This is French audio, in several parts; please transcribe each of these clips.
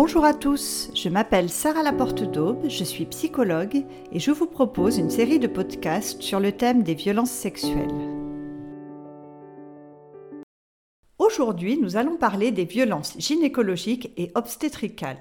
Bonjour à tous, je m'appelle Sarah Laporte d'Aube, je suis psychologue et je vous propose une série de podcasts sur le thème des violences sexuelles. Aujourd'hui, nous allons parler des violences gynécologiques et obstétricales.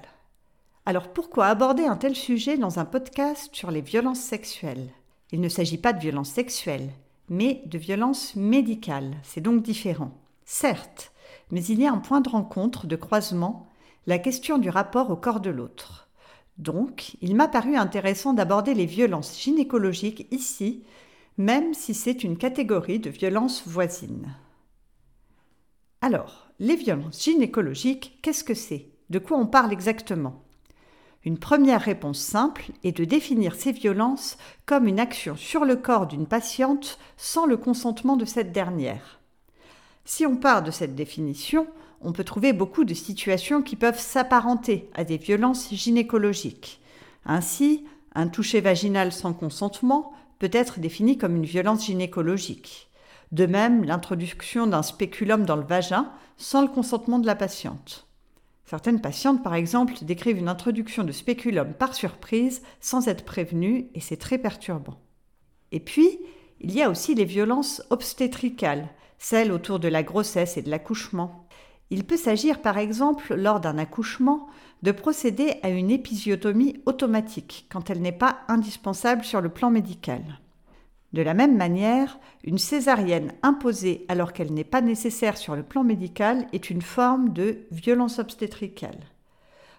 Alors pourquoi aborder un tel sujet dans un podcast sur les violences sexuelles? Il ne s'agit pas de violences sexuelles, mais de violences médicales, c'est donc différent. Certes, mais il y a un point de rencontre, de croisement la question du rapport au corps de l'autre. Donc, il m'a paru intéressant d'aborder les violences gynécologiques ici, même si c'est une catégorie de violences voisines. Alors, les violences gynécologiques, qu'est-ce que c'est? De quoi on parle exactement? Une première réponse simple est de définir ces violences comme une action sur le corps d'une patiente sans le consentement de cette dernière. Si on part de cette définition, on peut trouver beaucoup de situations qui peuvent s'apparenter à des violences gynécologiques. Ainsi, un toucher vaginal sans consentement peut être défini comme une violence gynécologique. De même, l'introduction d'un spéculum dans le vagin sans le consentement de la patiente. Certaines patientes, par exemple, décrivent une introduction de spéculum par surprise sans être prévenues et c'est très perturbant. Et puis, il y a aussi les violences obstétricales, celles autour de la grossesse et de l'accouchement. Il peut s'agir par exemple, lors d'un accouchement, de procéder à une épisiotomie automatique quand elle n'est pas indispensable sur le plan médical. De la même manière, une césarienne imposée alors qu'elle n'est pas nécessaire sur le plan médical est une forme de violence obstétricale.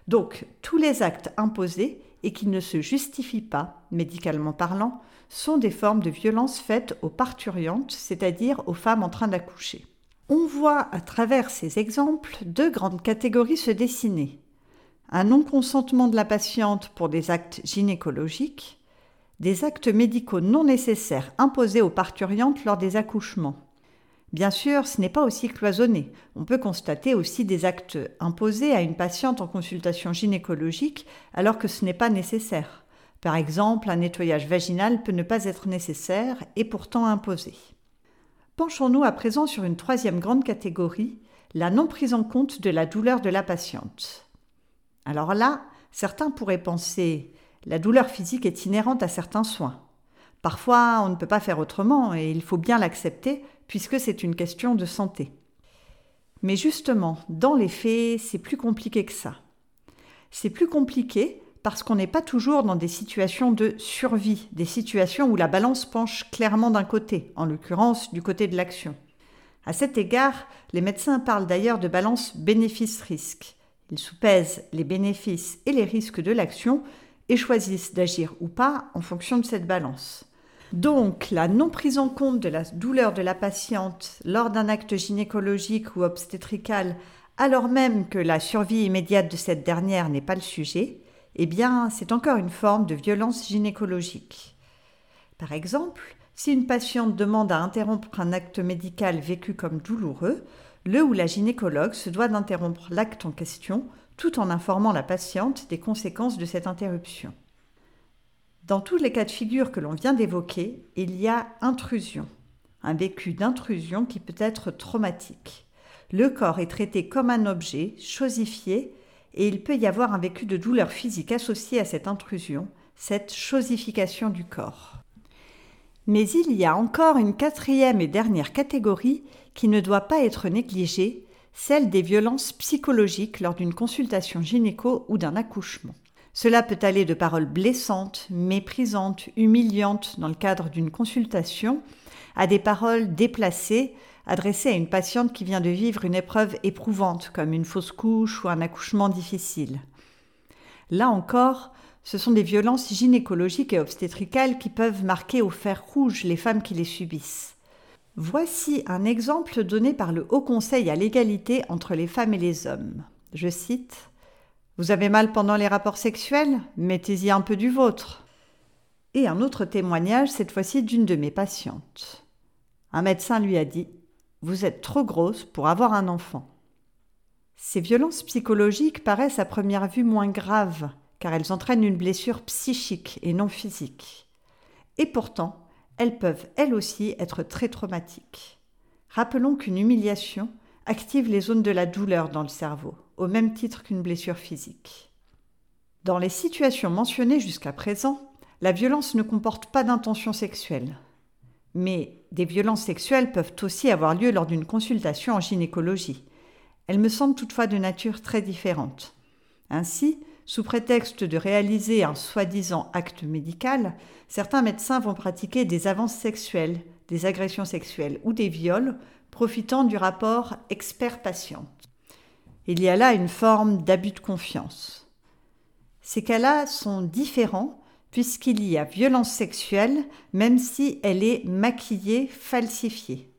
Donc, tous les actes imposés et qui ne se justifient pas, médicalement parlant, sont des formes de violence faites aux parturiantes, c'est-à-dire aux femmes en train d'accoucher. On voit à travers ces exemples deux grandes catégories se dessiner. Un non-consentement de la patiente pour des actes gynécologiques, des actes médicaux non nécessaires imposés aux parturiantes lors des accouchements. Bien sûr, ce n'est pas aussi cloisonné. On peut constater aussi des actes imposés à une patiente en consultation gynécologique alors que ce n'est pas nécessaire. Par exemple, un nettoyage vaginal peut ne pas être nécessaire et pourtant imposé. Penchons-nous à présent sur une troisième grande catégorie, la non prise en compte de la douleur de la patiente. Alors là, certains pourraient penser la douleur physique est inhérente à certains soins. Parfois, on ne peut pas faire autrement et il faut bien l'accepter puisque c'est une question de santé. Mais justement, dans les faits, c'est plus compliqué que ça. C'est plus compliqué parce qu'on n'est pas toujours dans des situations de survie, des situations où la balance penche clairement d'un côté, en l'occurrence du côté de l'action. À cet égard, les médecins parlent d'ailleurs de balance bénéfice-risque. Ils soupèsent les bénéfices et les risques de l'action et choisissent d'agir ou pas en fonction de cette balance. Donc, la non prise en compte de la douleur de la patiente lors d'un acte gynécologique ou obstétrical, alors même que la survie immédiate de cette dernière n'est pas le sujet, eh bien, c'est encore une forme de violence gynécologique. Par exemple, si une patiente demande à interrompre un acte médical vécu comme douloureux, le ou la gynécologue se doit d'interrompre l'acte en question tout en informant la patiente des conséquences de cette interruption. Dans tous les cas de figure que l'on vient d'évoquer, il y a intrusion, un vécu d'intrusion qui peut être traumatique. Le corps est traité comme un objet, chosifié, et il peut y avoir un vécu de douleur physique associé à cette intrusion, cette chosification du corps. Mais il y a encore une quatrième et dernière catégorie qui ne doit pas être négligée, celle des violences psychologiques lors d'une consultation gynéco ou d'un accouchement. Cela peut aller de paroles blessantes, méprisantes, humiliantes dans le cadre d'une consultation, à des paroles déplacées adressé à une patiente qui vient de vivre une épreuve éprouvante comme une fausse couche ou un accouchement difficile. Là encore, ce sont des violences gynécologiques et obstétricales qui peuvent marquer au fer rouge les femmes qui les subissent. Voici un exemple donné par le Haut Conseil à l'égalité entre les femmes et les hommes. Je cite Vous avez mal pendant les rapports sexuels? Mettez-y un peu du vôtre. Et un autre témoignage, cette fois-ci d'une de mes patientes. Un médecin lui a dit vous êtes trop grosse pour avoir un enfant. Ces violences psychologiques paraissent à première vue moins graves, car elles entraînent une blessure psychique et non physique. Et pourtant, elles peuvent elles aussi être très traumatiques. Rappelons qu'une humiliation active les zones de la douleur dans le cerveau, au même titre qu'une blessure physique. Dans les situations mentionnées jusqu'à présent, la violence ne comporte pas d'intention sexuelle. Mais des violences sexuelles peuvent aussi avoir lieu lors d'une consultation en gynécologie. Elles me semblent toutefois de nature très différente. Ainsi, sous prétexte de réaliser un soi-disant acte médical, certains médecins vont pratiquer des avances sexuelles, des agressions sexuelles ou des viols, profitant du rapport expert-patient. Il y a là une forme d'abus de confiance. Ces cas-là sont différents puisqu'il y a violence sexuelle même si elle est maquillée, falsifiée.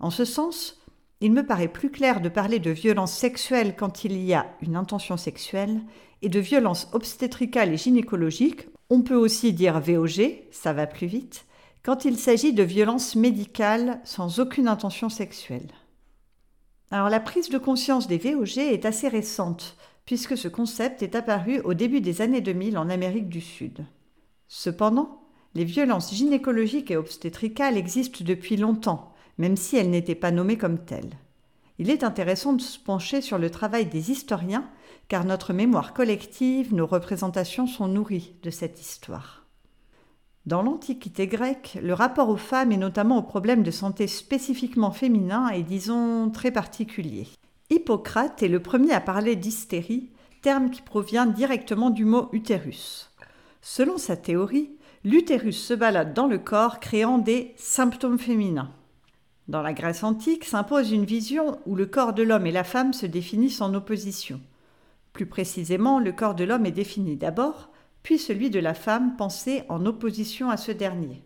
En ce sens, il me paraît plus clair de parler de violence sexuelle quand il y a une intention sexuelle et de violence obstétricale et gynécologique, on peut aussi dire VOG, ça va plus vite, quand il s'agit de violence médicale sans aucune intention sexuelle. Alors la prise de conscience des VOG est assez récente, puisque ce concept est apparu au début des années 2000 en Amérique du Sud. Cependant, les violences gynécologiques et obstétricales existent depuis longtemps, même si elles n'étaient pas nommées comme telles. Il est intéressant de se pencher sur le travail des historiens, car notre mémoire collective, nos représentations sont nourries de cette histoire. Dans l'Antiquité grecque, le rapport aux femmes et notamment aux problèmes de santé spécifiquement féminins est, disons, très particulier. Hippocrate est le premier à parler d'hystérie, terme qui provient directement du mot utérus. Selon sa théorie, l'utérus se balade dans le corps créant des symptômes féminins. Dans la Grèce antique s'impose une vision où le corps de l'homme et la femme se définissent en opposition. Plus précisément, le corps de l'homme est défini d'abord, puis celui de la femme pensé en opposition à ce dernier.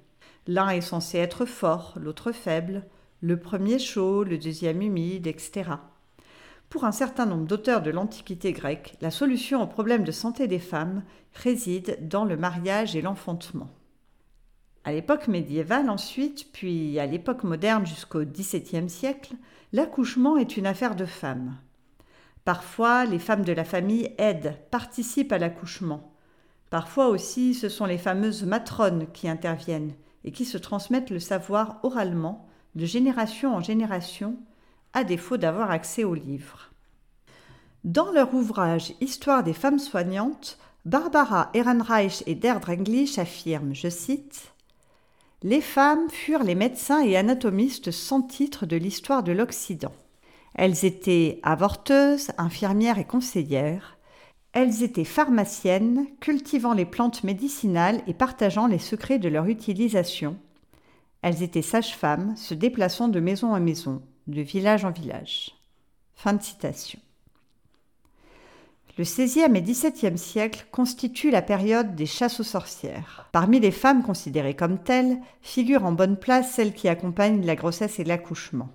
L'un est censé être fort, l'autre faible, le premier chaud, le deuxième humide, etc. Pour un certain nombre d'auteurs de l'Antiquité grecque, la solution au problème de santé des femmes réside dans le mariage et l'enfantement. À l'époque médiévale ensuite, puis à l'époque moderne jusqu'au XVIIe siècle, l'accouchement est une affaire de femmes. Parfois, les femmes de la famille aident, participent à l'accouchement. Parfois aussi, ce sont les fameuses matrones qui interviennent et qui se transmettent le savoir oralement, de génération en génération, à défaut d'avoir accès aux livres. Dans leur ouvrage Histoire des femmes soignantes, Barbara Ehrenreich et English affirment, je cite, Les femmes furent les médecins et anatomistes sans titre de l'histoire de l'Occident. Elles étaient avorteuses, infirmières et conseillères. Elles étaient pharmaciennes, cultivant les plantes médicinales et partageant les secrets de leur utilisation. Elles étaient sages-femmes, se déplaçant de maison en maison, de village en village. Fin de citation. Le XVIe et XVIIe siècle constituent la période des chasses aux sorcières. Parmi les femmes considérées comme telles, figurent en bonne place celles qui accompagnent la grossesse et l'accouchement.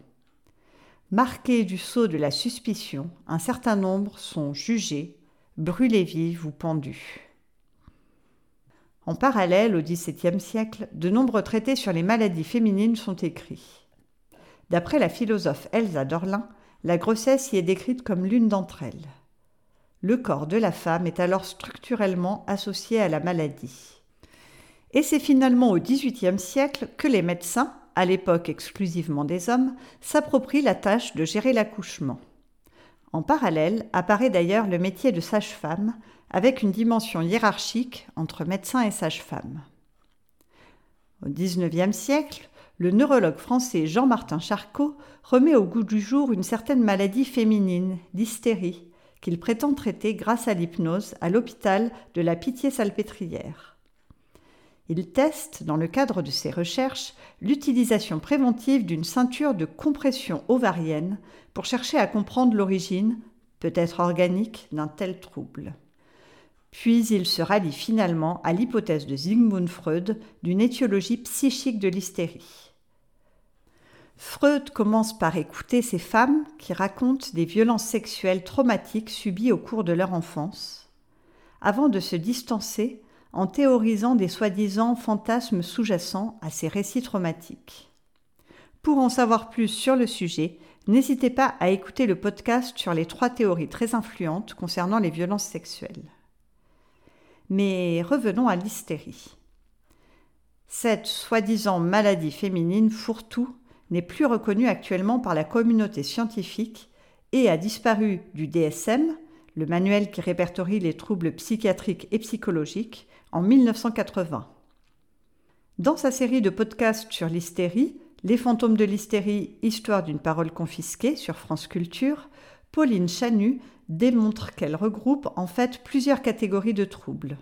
Marquées du sceau de la suspicion, un certain nombre sont jugées, brûlées vives ou pendues. En parallèle, au XVIIe siècle, de nombreux traités sur les maladies féminines sont écrits. D'après la philosophe Elsa Dorlin, la grossesse y est décrite comme l'une d'entre elles. Le corps de la femme est alors structurellement associé à la maladie. Et c'est finalement au XVIIIe siècle que les médecins, à l'époque exclusivement des hommes, s'approprient la tâche de gérer l'accouchement. En parallèle apparaît d'ailleurs le métier de sage-femme, avec une dimension hiérarchique entre médecin et sage-femme. Au XIXe siècle, le neurologue français Jean-Martin Charcot remet au goût du jour une certaine maladie féminine, l'hystérie, qu'il prétend traiter grâce à l'hypnose à l'hôpital de la Pitié-Salpêtrière. Il teste, dans le cadre de ses recherches, l'utilisation préventive d'une ceinture de compression ovarienne pour chercher à comprendre l'origine, peut-être organique, d'un tel trouble. Puis il se rallie finalement à l'hypothèse de Sigmund Freud d'une étiologie psychique de l'hystérie. Freud commence par écouter ces femmes qui racontent des violences sexuelles traumatiques subies au cours de leur enfance, avant de se distancer en théorisant des soi-disant fantasmes sous-jacents à ces récits traumatiques. Pour en savoir plus sur le sujet, n'hésitez pas à écouter le podcast sur les trois théories très influentes concernant les violences sexuelles. Mais revenons à l'hystérie. Cette soi-disant maladie féminine fourre-tout n'est plus reconnu actuellement par la communauté scientifique et a disparu du DSM, le manuel qui répertorie les troubles psychiatriques et psychologiques, en 1980. Dans sa série de podcasts sur l'hystérie, Les fantômes de l'hystérie, histoire d'une parole confisquée sur France Culture, Pauline Chanu démontre qu'elle regroupe en fait plusieurs catégories de troubles.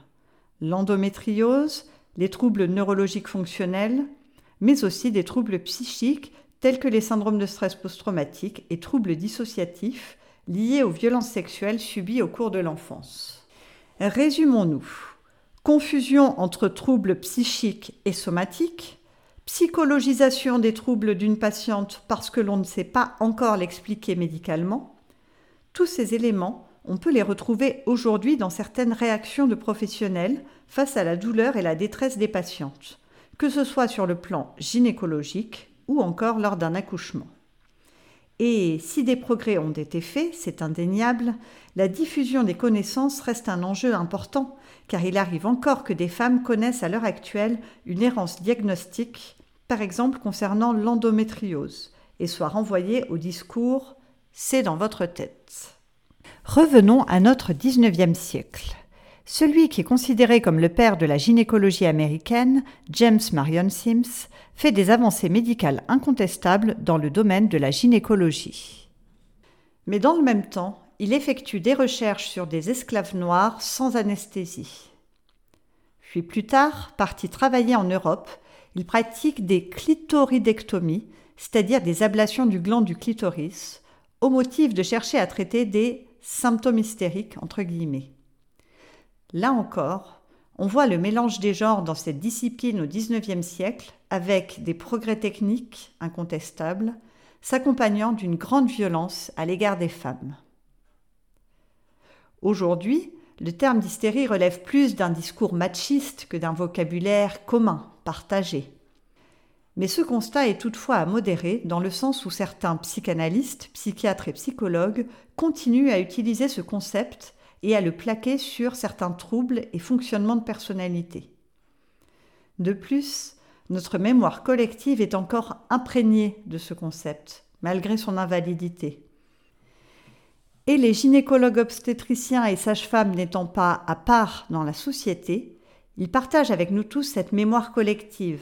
L'endométriose, les troubles neurologiques fonctionnels, mais aussi des troubles psychiques tels que les syndromes de stress post-traumatique et troubles dissociatifs liés aux violences sexuelles subies au cours de l'enfance. Résumons-nous. Confusion entre troubles psychiques et somatiques, psychologisation des troubles d'une patiente parce que l'on ne sait pas encore l'expliquer médicalement. Tous ces éléments, on peut les retrouver aujourd'hui dans certaines réactions de professionnels face à la douleur et la détresse des patientes, que ce soit sur le plan gynécologique ou encore lors d'un accouchement. Et si des progrès ont été faits, c'est indéniable, la diffusion des connaissances reste un enjeu important, car il arrive encore que des femmes connaissent à l'heure actuelle une errance diagnostique, par exemple concernant l'endométriose, et soient renvoyées au discours C'est dans votre tête. Revenons à notre 19e siècle. Celui qui est considéré comme le père de la gynécologie américaine, James Marion Sims, fait des avancées médicales incontestables dans le domaine de la gynécologie. Mais dans le même temps, il effectue des recherches sur des esclaves noirs sans anesthésie. Puis plus tard, parti travailler en Europe, il pratique des clitoridectomies, c'est-à-dire des ablations du gland du clitoris, au motif de chercher à traiter des symptômes hystériques entre guillemets. Là encore, on voit le mélange des genres dans cette discipline au XIXe siècle avec des progrès techniques incontestables, s'accompagnant d'une grande violence à l'égard des femmes. Aujourd'hui, le terme d'hystérie relève plus d'un discours machiste que d'un vocabulaire commun, partagé. Mais ce constat est toutefois à modérer dans le sens où certains psychanalystes, psychiatres et psychologues continuent à utiliser ce concept et à le plaquer sur certains troubles et fonctionnements de personnalité. De plus, notre mémoire collective est encore imprégnée de ce concept, malgré son invalidité. Et les gynécologues obstétriciens et sages-femmes n'étant pas à part dans la société, ils partagent avec nous tous cette mémoire collective,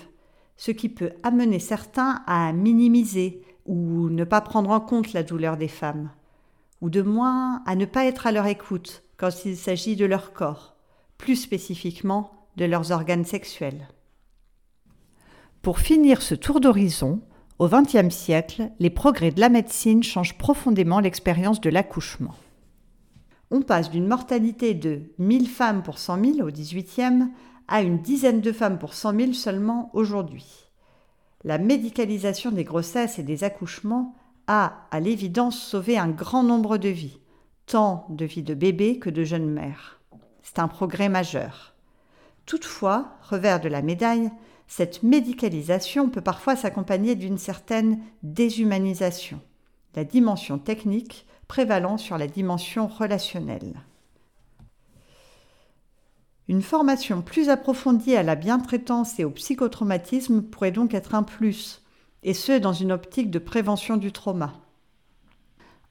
ce qui peut amener certains à minimiser ou ne pas prendre en compte la douleur des femmes, ou de moins à ne pas être à leur écoute quand il s'agit de leur corps, plus spécifiquement de leurs organes sexuels. Pour finir ce tour d'horizon, au XXe siècle, les progrès de la médecine changent profondément l'expérience de l'accouchement. On passe d'une mortalité de 1000 femmes pour 100 000 au XVIIIe à une dizaine de femmes pour 100 000 seulement aujourd'hui. La médicalisation des grossesses et des accouchements a, à l'évidence, sauvé un grand nombre de vies, tant de vies de bébés que de jeunes mères. C'est un progrès majeur. Toutefois, revers de la médaille, cette médicalisation peut parfois s'accompagner d'une certaine déshumanisation, la dimension technique prévalant sur la dimension relationnelle. Une formation plus approfondie à la bientraitance et au psychotraumatisme pourrait donc être un plus, et ce dans une optique de prévention du trauma.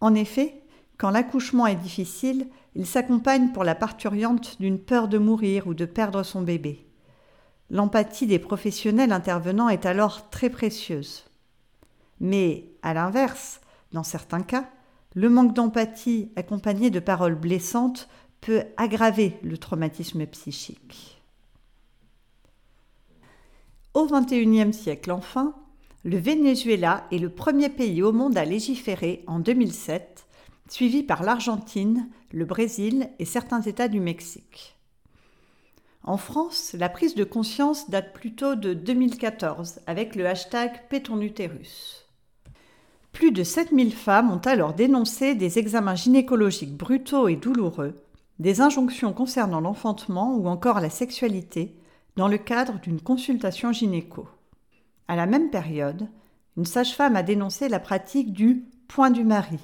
En effet, quand l'accouchement est difficile, il s'accompagne pour la parturiante d'une peur de mourir ou de perdre son bébé. L'empathie des professionnels intervenants est alors très précieuse. Mais, à l'inverse, dans certains cas, le manque d'empathie accompagné de paroles blessantes peut aggraver le traumatisme psychique. Au XXIe siècle enfin, le Venezuela est le premier pays au monde à légiférer en 2007, suivi par l'Argentine, le Brésil et certains États du Mexique. En France, la prise de conscience date plutôt de 2014 avec le hashtag Pétonutérus. Plus de 7000 femmes ont alors dénoncé des examens gynécologiques brutaux et douloureux des injonctions concernant l'enfantement ou encore la sexualité dans le cadre d'une consultation gynéco. À la même période, une sage-femme a dénoncé la pratique du point du mari,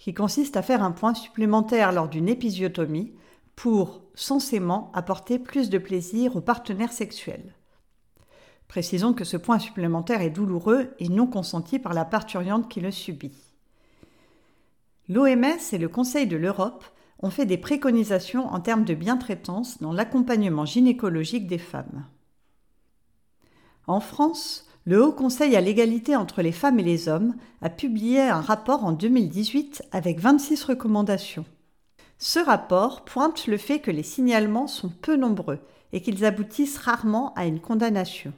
qui consiste à faire un point supplémentaire lors d'une épisiotomie pour, censément, apporter plus de plaisir au partenaire sexuel. Précisons que ce point supplémentaire est douloureux et non consenti par la parturiante qui le subit. L'OMS et le Conseil de l'Europe ont fait des préconisations en termes de bientraitance dans l'accompagnement gynécologique des femmes. En France, le Haut Conseil à l'égalité entre les femmes et les hommes a publié un rapport en 2018 avec 26 recommandations. Ce rapport pointe le fait que les signalements sont peu nombreux et qu'ils aboutissent rarement à une condamnation.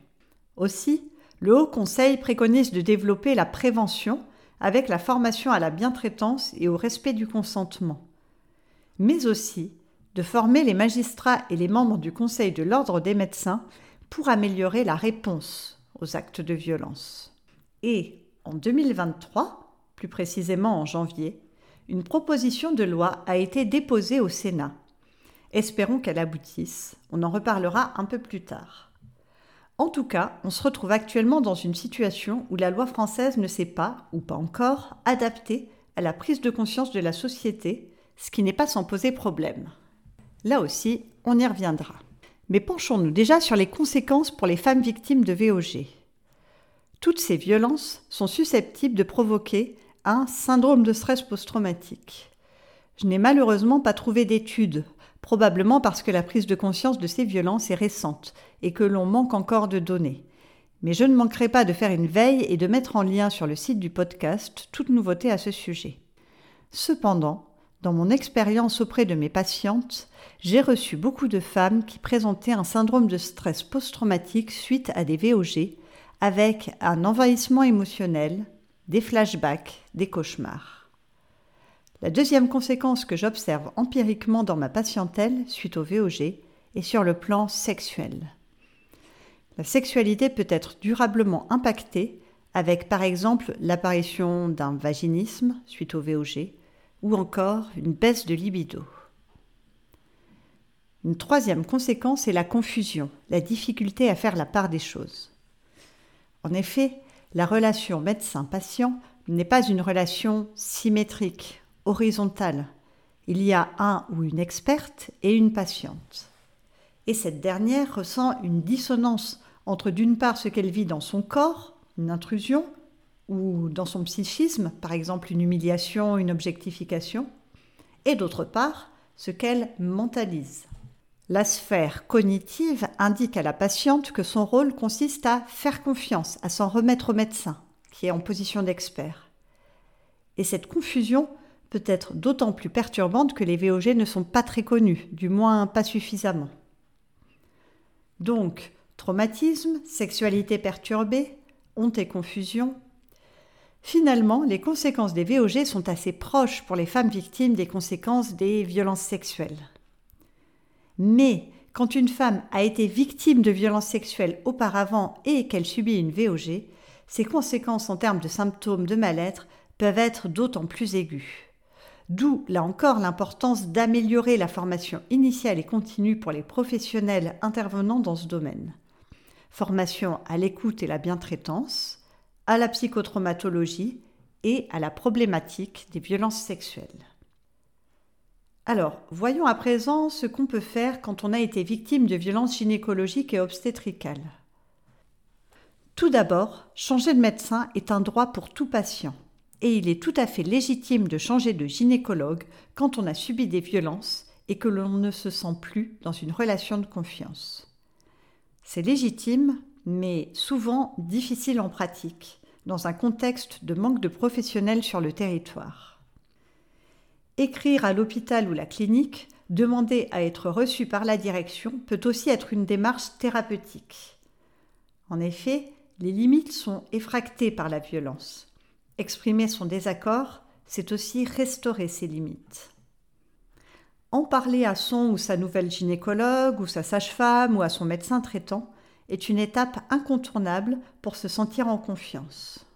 Aussi, le Haut Conseil préconise de développer la prévention avec la formation à la bientraitance et au respect du consentement mais aussi de former les magistrats et les membres du Conseil de l'ordre des médecins pour améliorer la réponse aux actes de violence. Et en 2023, plus précisément en janvier, une proposition de loi a été déposée au Sénat. Espérons qu'elle aboutisse, on en reparlera un peu plus tard. En tout cas, on se retrouve actuellement dans une situation où la loi française ne s'est pas, ou pas encore, adaptée à la prise de conscience de la société ce qui n'est pas sans poser problème. Là aussi, on y reviendra. Mais penchons-nous déjà sur les conséquences pour les femmes victimes de VOG. Toutes ces violences sont susceptibles de provoquer un syndrome de stress post-traumatique. Je n'ai malheureusement pas trouvé d'études, probablement parce que la prise de conscience de ces violences est récente et que l'on manque encore de données. Mais je ne manquerai pas de faire une veille et de mettre en lien sur le site du podcast toute nouveauté à ce sujet. Cependant, dans mon expérience auprès de mes patientes, j'ai reçu beaucoup de femmes qui présentaient un syndrome de stress post-traumatique suite à des VOG, avec un envahissement émotionnel, des flashbacks, des cauchemars. La deuxième conséquence que j'observe empiriquement dans ma patientèle suite au VOG est sur le plan sexuel. La sexualité peut être durablement impactée avec par exemple l'apparition d'un vaginisme suite au VOG, ou encore une baisse de libido. Une troisième conséquence est la confusion, la difficulté à faire la part des choses. En effet, la relation médecin-patient n'est pas une relation symétrique, horizontale. Il y a un ou une experte et une patiente. Et cette dernière ressent une dissonance entre d'une part ce qu'elle vit dans son corps, une intrusion, ou dans son psychisme, par exemple une humiliation, une objectification, et d'autre part, ce qu'elle mentalise. La sphère cognitive indique à la patiente que son rôle consiste à faire confiance, à s'en remettre au médecin, qui est en position d'expert. Et cette confusion peut être d'autant plus perturbante que les VOG ne sont pas très connus, du moins pas suffisamment. Donc, traumatisme, sexualité perturbée, honte et confusion, Finalement, les conséquences des VOG sont assez proches pour les femmes victimes des conséquences des violences sexuelles. Mais quand une femme a été victime de violences sexuelles auparavant et qu'elle subit une VOG, ses conséquences en termes de symptômes de mal-être peuvent être d'autant plus aiguës. D'où, là encore, l'importance d'améliorer la formation initiale et continue pour les professionnels intervenant dans ce domaine. Formation à l'écoute et la bientraitance, à la psychotraumatologie et à la problématique des violences sexuelles. Alors, voyons à présent ce qu'on peut faire quand on a été victime de violences gynécologiques et obstétricales. Tout d'abord, changer de médecin est un droit pour tout patient, et il est tout à fait légitime de changer de gynécologue quand on a subi des violences et que l'on ne se sent plus dans une relation de confiance. C'est légitime mais souvent difficile en pratique, dans un contexte de manque de professionnels sur le territoire. Écrire à l'hôpital ou la clinique, demander à être reçu par la direction peut aussi être une démarche thérapeutique. En effet, les limites sont effractées par la violence. Exprimer son désaccord, c'est aussi restaurer ses limites. En parler à son ou sa nouvelle gynécologue ou sa sage-femme ou à son médecin traitant est une étape incontournable pour se sentir en confiance.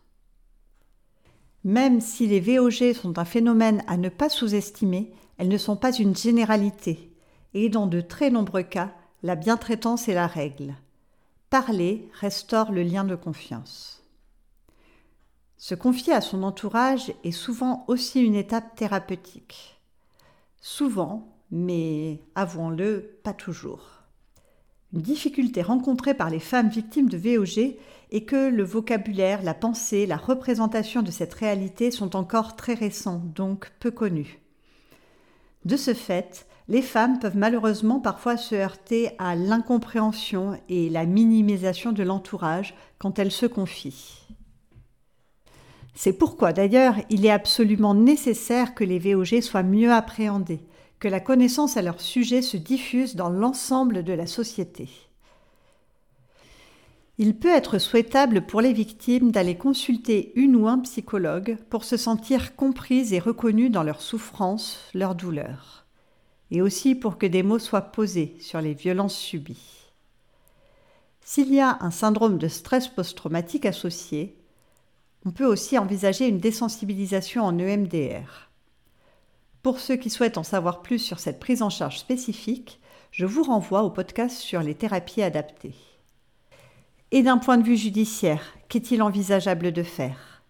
Même si les VOG sont un phénomène à ne pas sous-estimer, elles ne sont pas une généralité, et dans de très nombreux cas, la bientraitance est la règle. Parler restaure le lien de confiance. Se confier à son entourage est souvent aussi une étape thérapeutique. Souvent, mais avouons-le, pas toujours. Une difficulté rencontrée par les femmes victimes de VOG et que le vocabulaire, la pensée, la représentation de cette réalité sont encore très récents, donc peu connus. De ce fait, les femmes peuvent malheureusement parfois se heurter à l'incompréhension et la minimisation de l'entourage quand elles se confient. C'est pourquoi d'ailleurs il est absolument nécessaire que les VOG soient mieux appréhendés, que la connaissance à leur sujet se diffuse dans l'ensemble de la société. Il peut être souhaitable pour les victimes d'aller consulter une ou un psychologue pour se sentir comprises et reconnues dans leurs souffrances, leurs douleurs, et aussi pour que des mots soient posés sur les violences subies. S'il y a un syndrome de stress post-traumatique associé, on peut aussi envisager une désensibilisation en EMDR. Pour ceux qui souhaitent en savoir plus sur cette prise en charge spécifique, je vous renvoie au podcast sur les thérapies adaptées. Et d'un point de vue judiciaire, qu'est-il envisageable de faire?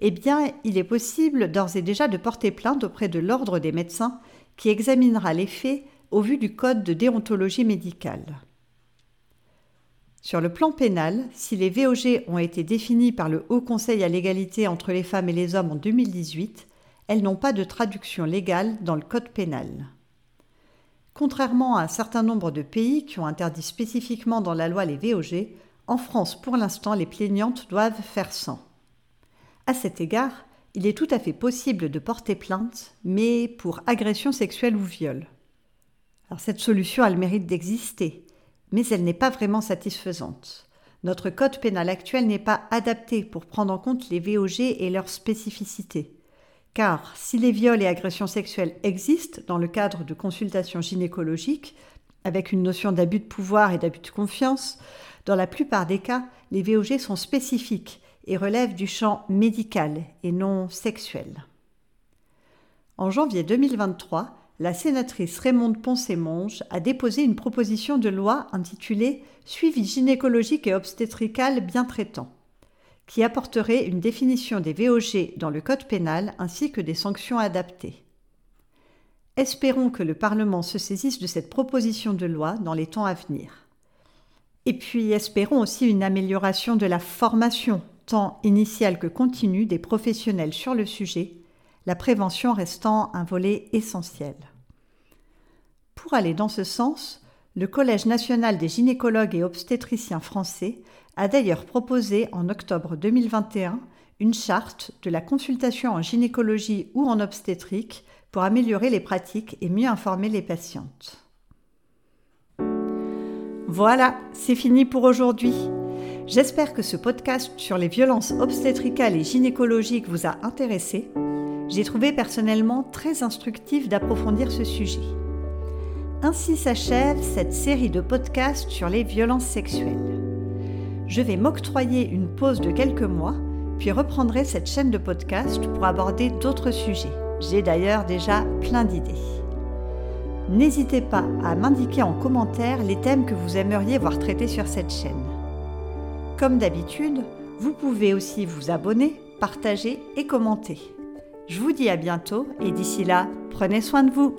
Eh bien, il est possible d'ores et déjà de porter plainte auprès de l'Ordre des médecins qui examinera les faits au vu du Code de déontologie médicale. Sur le plan pénal, si les VOG ont été définies par le Haut Conseil à l'égalité entre les femmes et les hommes en 2018, elles n'ont pas de traduction légale dans le Code pénal. Contrairement à un certain nombre de pays qui ont interdit spécifiquement dans la loi les VOG, en France, pour l'instant, les plaignantes doivent faire sang. À cet égard, il est tout à fait possible de porter plainte, mais pour agression sexuelle ou viol. Cette solution a le mérite d'exister, mais elle n'est pas vraiment satisfaisante. Notre code pénal actuel n'est pas adapté pour prendre en compte les VOG et leurs spécificités. Car si les viols et agressions sexuelles existent dans le cadre de consultations gynécologiques, avec une notion d'abus de pouvoir et d'abus de confiance, dans la plupart des cas, les VOG sont spécifiques et relèvent du champ médical et non sexuel. En janvier 2023, la sénatrice Raymonde Poncé-Monge a déposé une proposition de loi intitulée Suivi gynécologique et obstétrical bien traitant, qui apporterait une définition des VOG dans le Code pénal ainsi que des sanctions adaptées. Espérons que le Parlement se saisisse de cette proposition de loi dans les temps à venir. Et puis espérons aussi une amélioration de la formation, tant initiale que continue, des professionnels sur le sujet, la prévention restant un volet essentiel. Pour aller dans ce sens, le Collège national des gynécologues et obstétriciens français a d'ailleurs proposé en octobre 2021 une charte de la consultation en gynécologie ou en obstétrique pour améliorer les pratiques et mieux informer les patientes. Voilà, c'est fini pour aujourd'hui. J'espère que ce podcast sur les violences obstétricales et gynécologiques vous a intéressé. J'ai trouvé personnellement très instructif d'approfondir ce sujet. Ainsi s'achève cette série de podcasts sur les violences sexuelles. Je vais m'octroyer une pause de quelques mois, puis reprendrai cette chaîne de podcasts pour aborder d'autres sujets. J'ai d'ailleurs déjà plein d'idées. N'hésitez pas à m'indiquer en commentaire les thèmes que vous aimeriez voir traités sur cette chaîne. Comme d'habitude, vous pouvez aussi vous abonner, partager et commenter. Je vous dis à bientôt et d'ici là, prenez soin de vous.